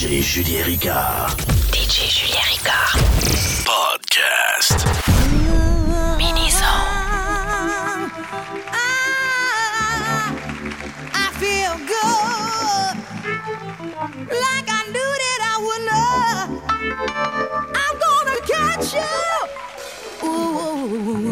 DJ Julien Ricard. DJ Julien Ricard. Podcast. Mini-zone. like I knew that I would not. I'm gonna catch you. Ooh.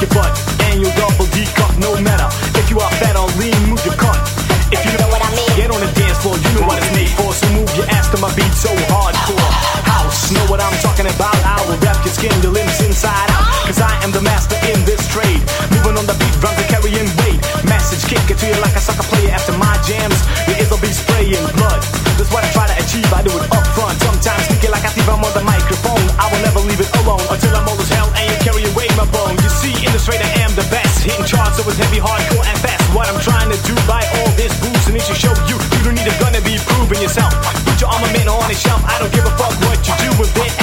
your butt and your double D cup no matter. If you are fat or lean, move your cunt. If you know what I mean, get on the dance floor, you know what it's made for. So move your ass to my beat so hardcore. House, know what I'm talking about? I will wrap your skin, your limbs inside hardcore and fast. What I'm trying to do by all this booze and to show you, you don't need a gun to be proving yourself. Put your armament on the shelf. I don't give a fuck what you do with it.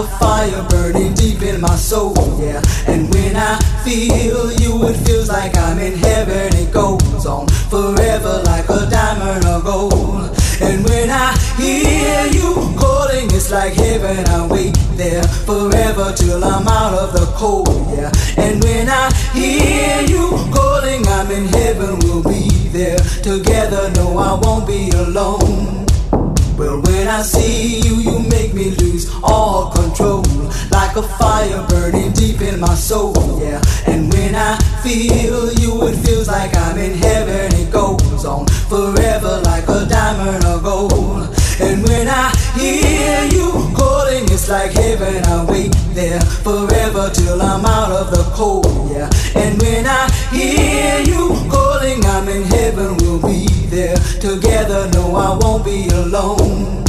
a fire burning deep in my soul, yeah. And when I feel you, it feels like I'm in heaven. It goes on forever like a diamond or gold. And when I hear you calling, it's like heaven. I wait there forever till I'm out of the cold, yeah. And when I hear you calling, I'm in heaven. We'll be there together. No, I won't be alone. Well, when I see you, you make me lose all control. Like a fire burning deep in my soul, yeah. And when I feel you, it feels like I'm in heaven. It goes on forever like a diamond of gold. And when I hear you, like heaven. I wait there forever till I'm out of the cold. Yeah. And when I hear you calling, I'm in heaven. We'll be there together. No, I won't be alone.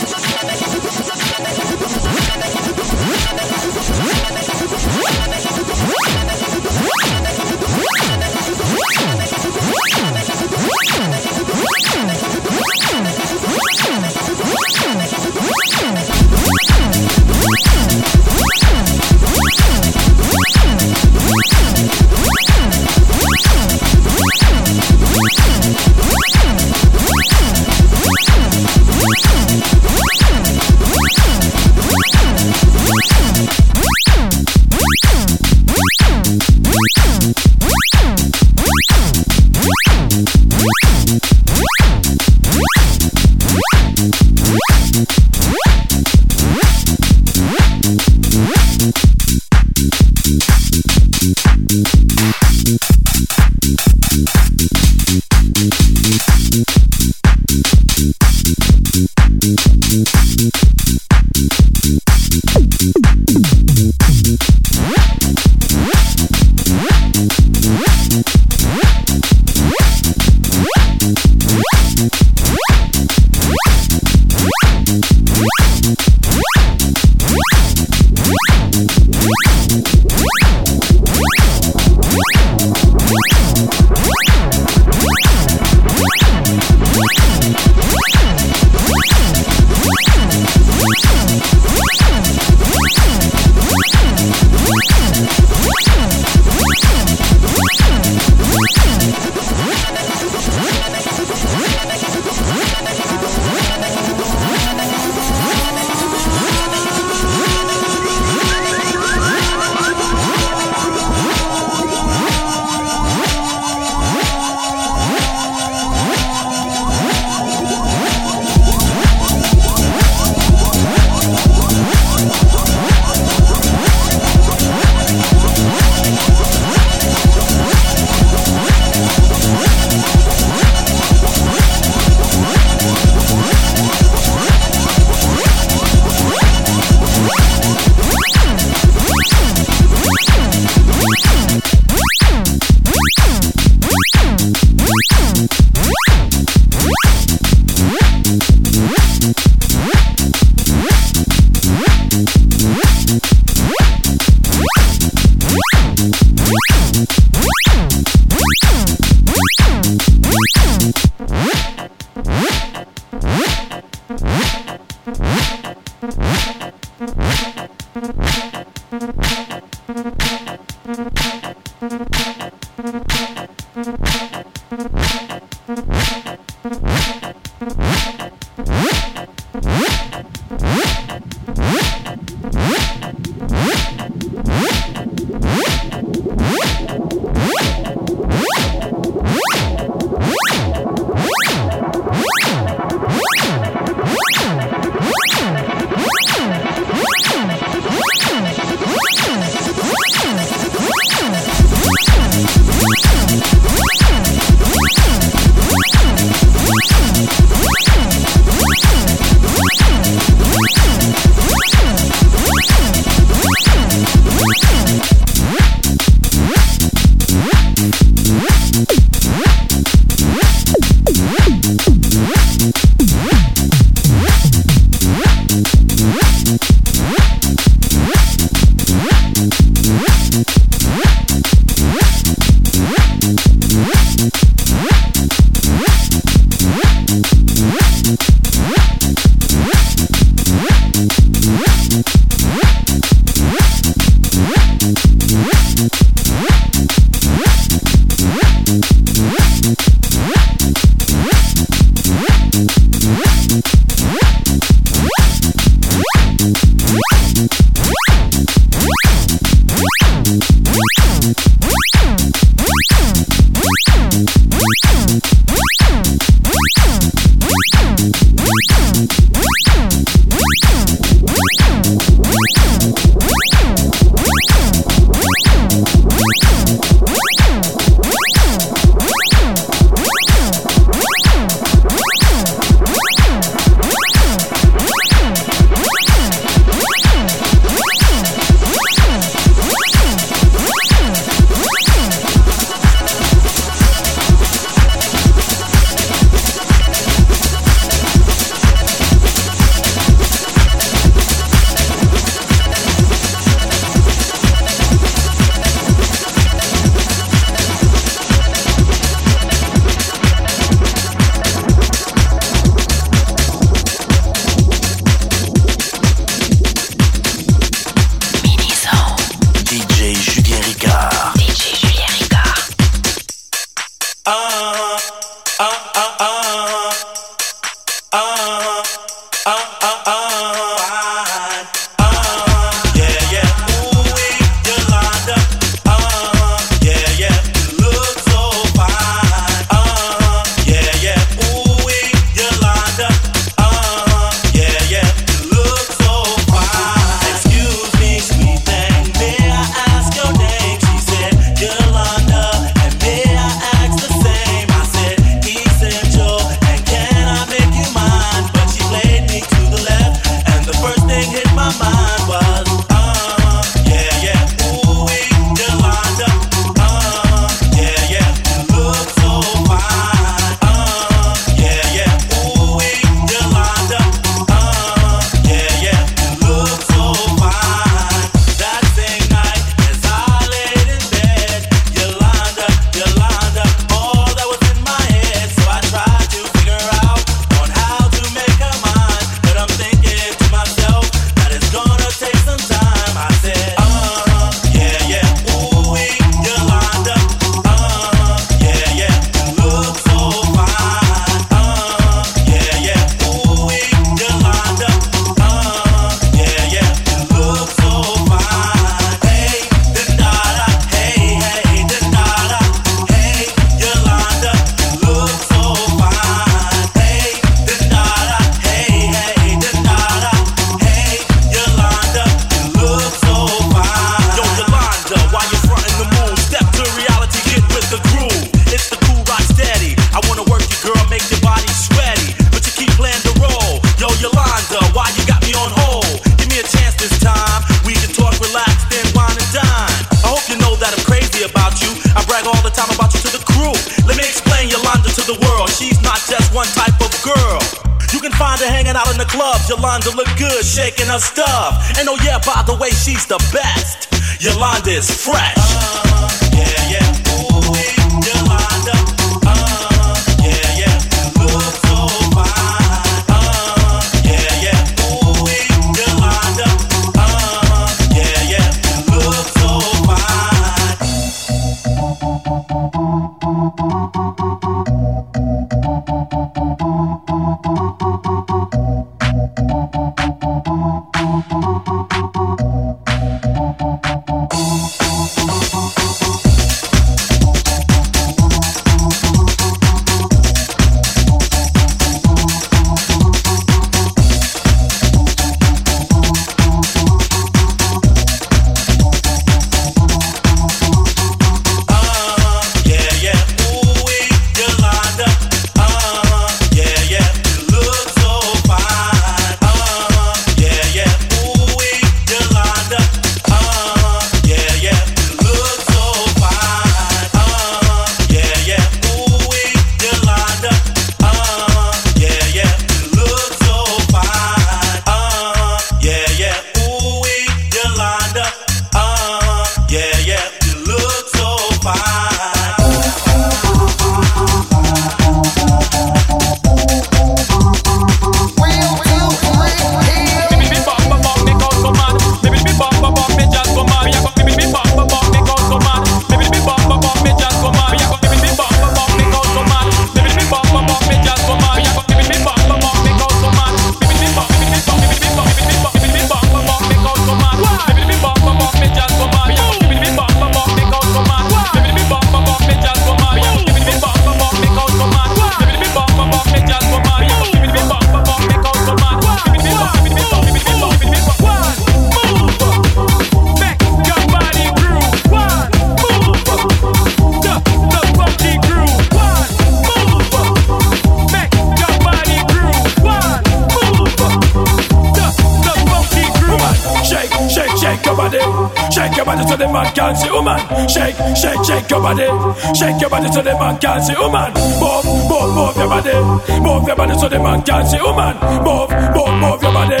Shake your body so the man can see woman. Shake, shake, shake your body. Shake your body so the man can see woman. Move, move, move your body. Move your body so the man can see woman. Move, move, move your body.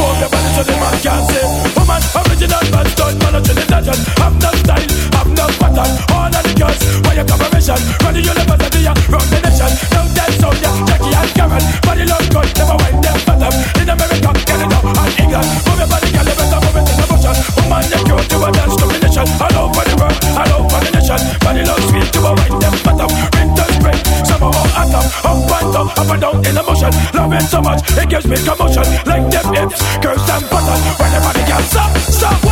Move your body so the man can see woman. Original man, done man, not Trinidadian. Have no style, have no pattern. All of the girls, why your collaboration? Run the university, run the nation. Now dance so yeah, Jackie and Karen. Body look good, never wind them bottom. In America, Canada, and England. Move your body, girl, better the motion. Woman, oh, you cute, you a dance combination. All over the world, all over the nation. Body look sweet, you a wind them bottom. Winter, spring, summer or autumn. Up and down, up and down in the motion. Love it so much, it gives me commotion. Like them hips, curves and buttons. When the body can stop, stop.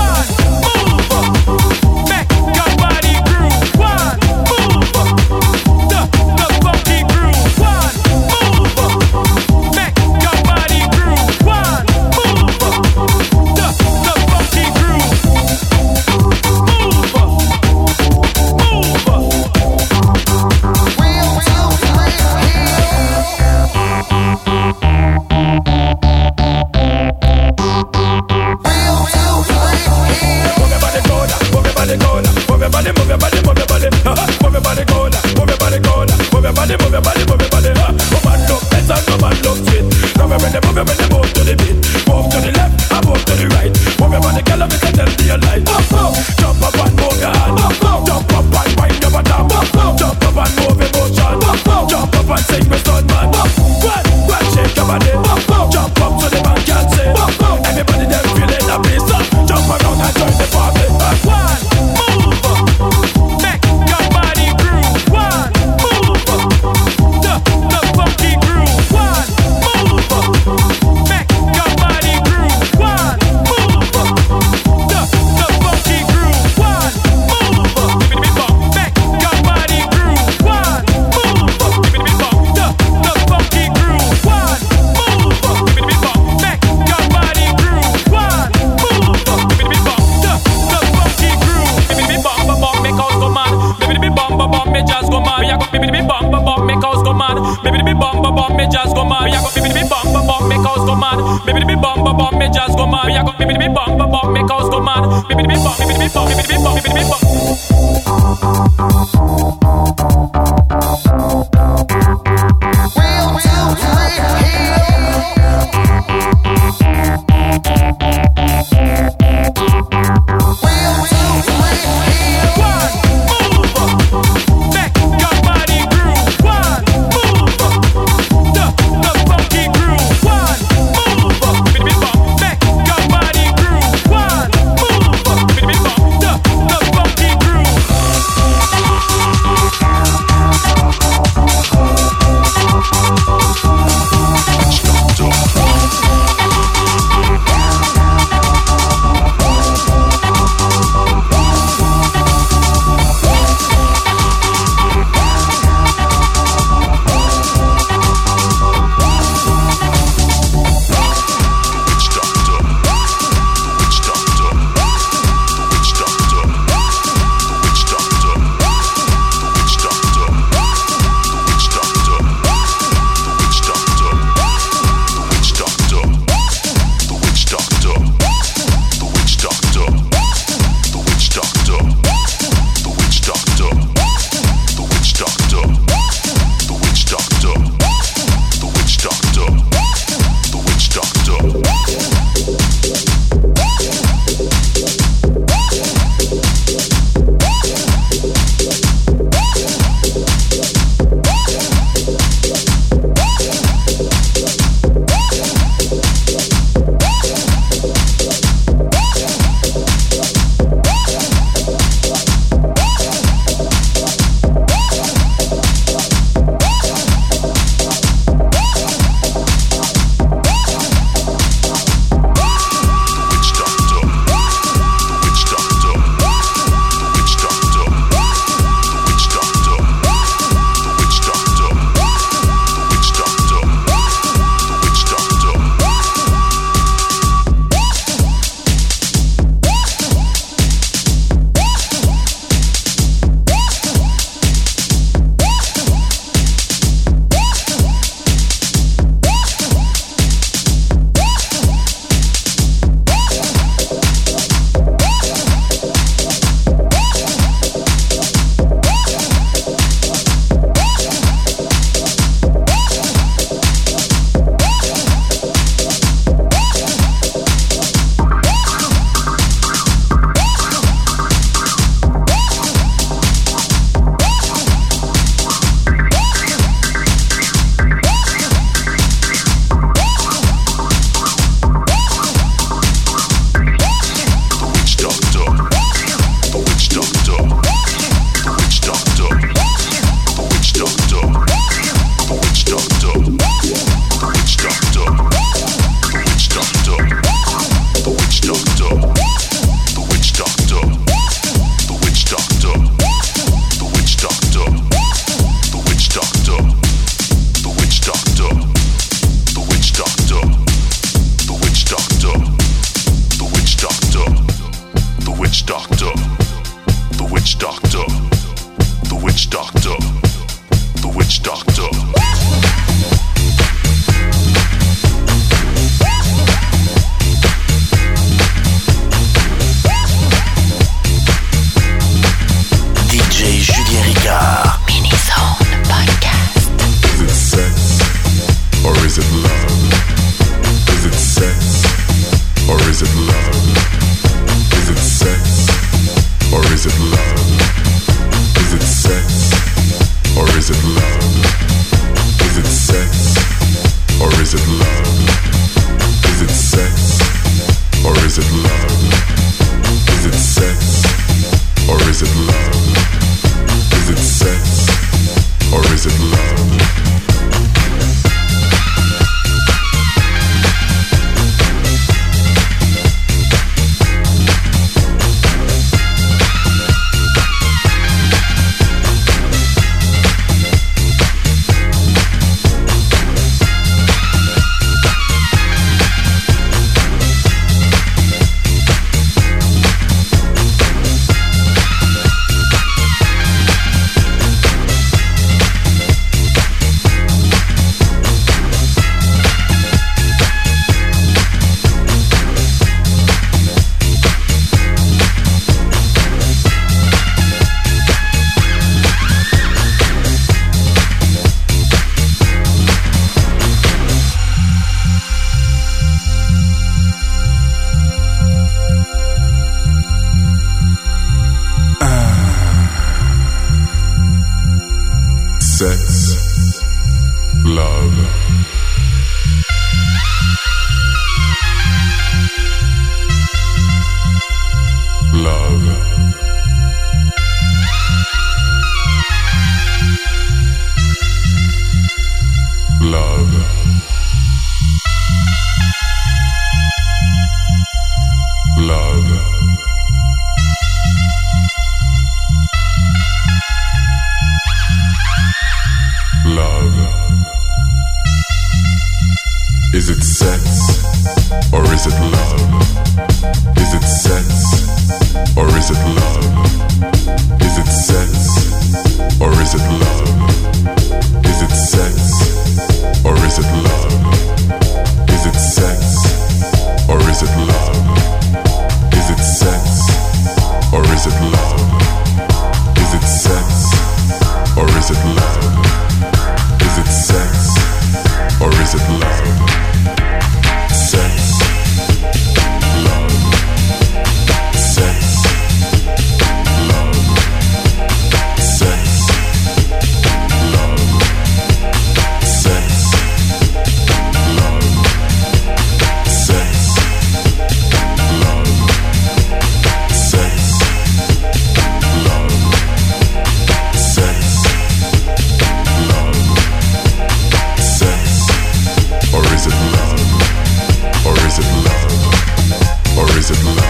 is it love?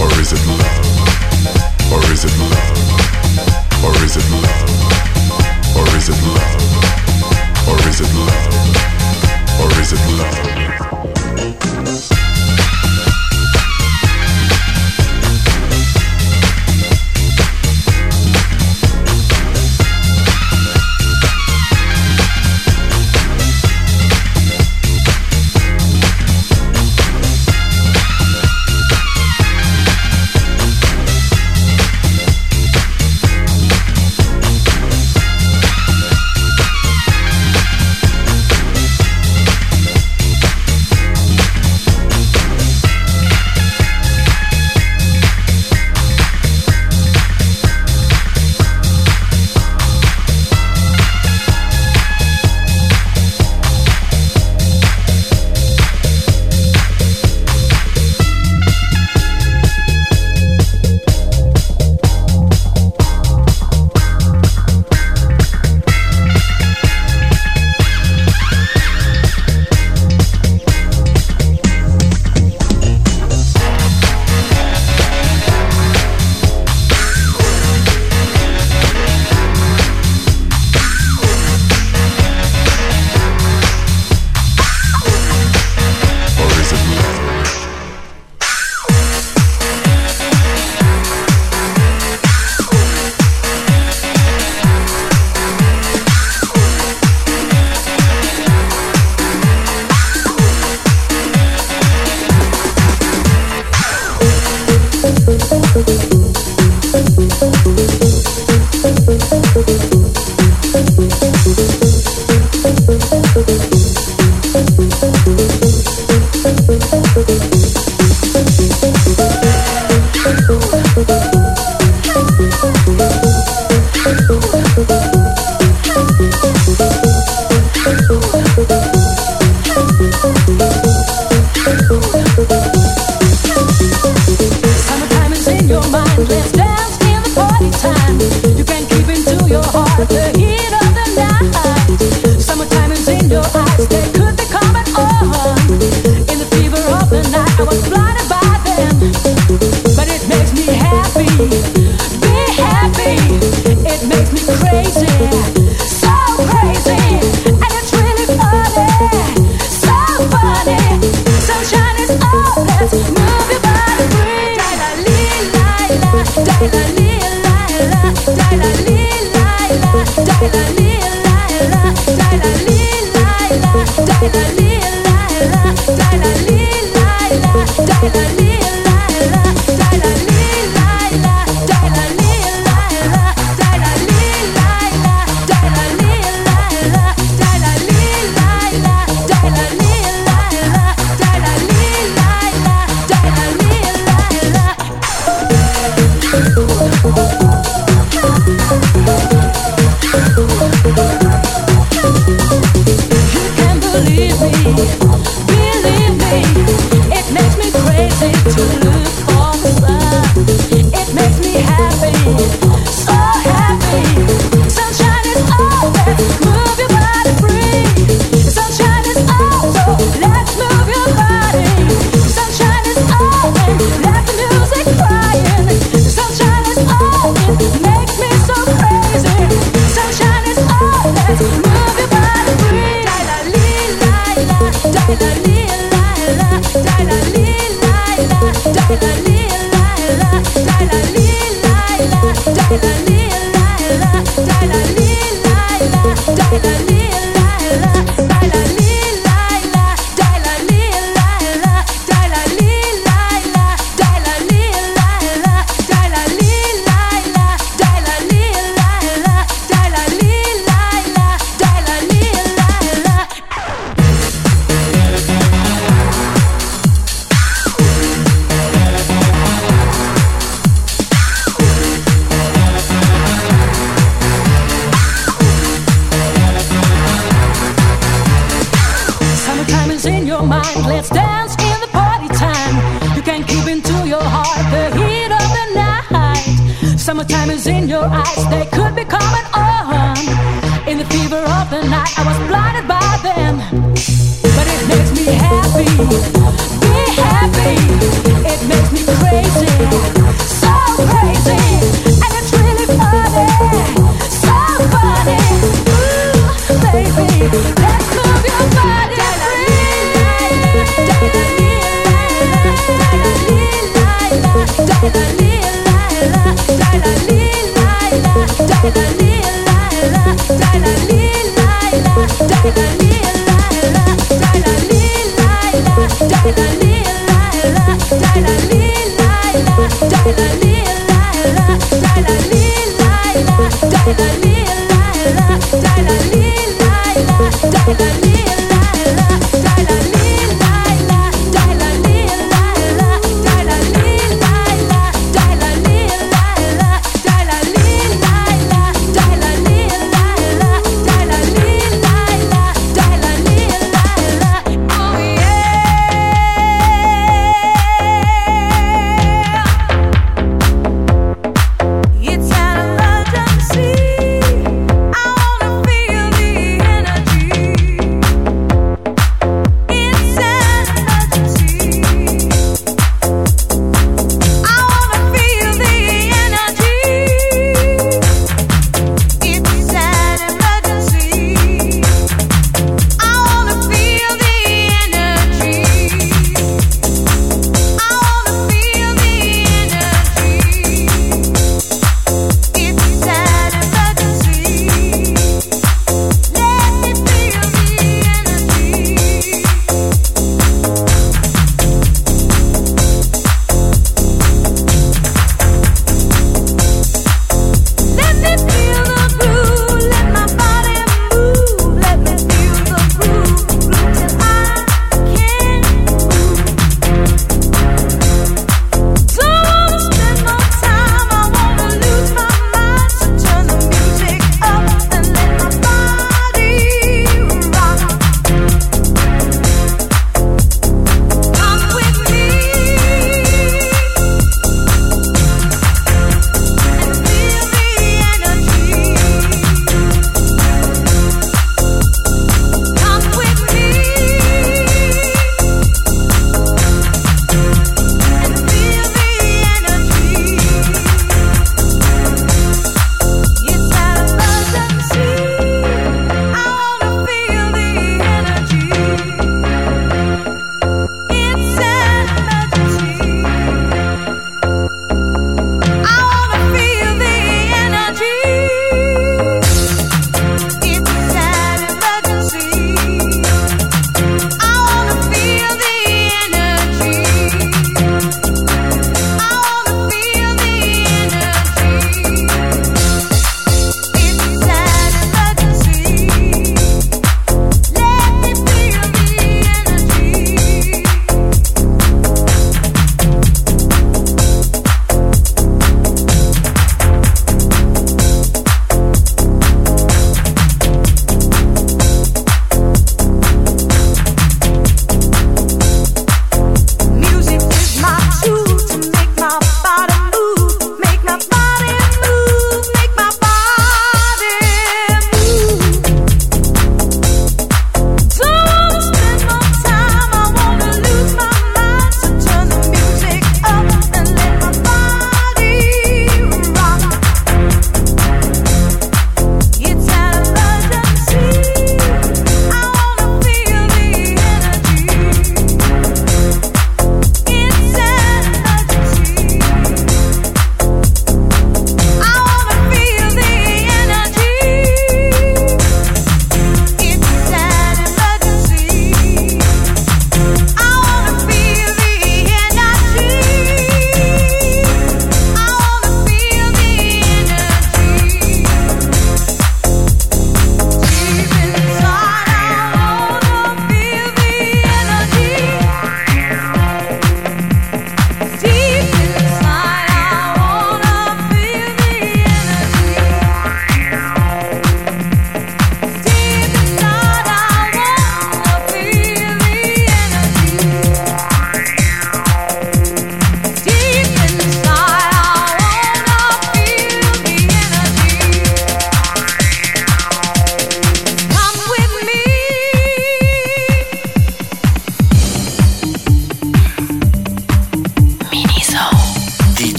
Or is it love? Or is it love? Or is it love? Or is it love? Or is it love? Or is it love?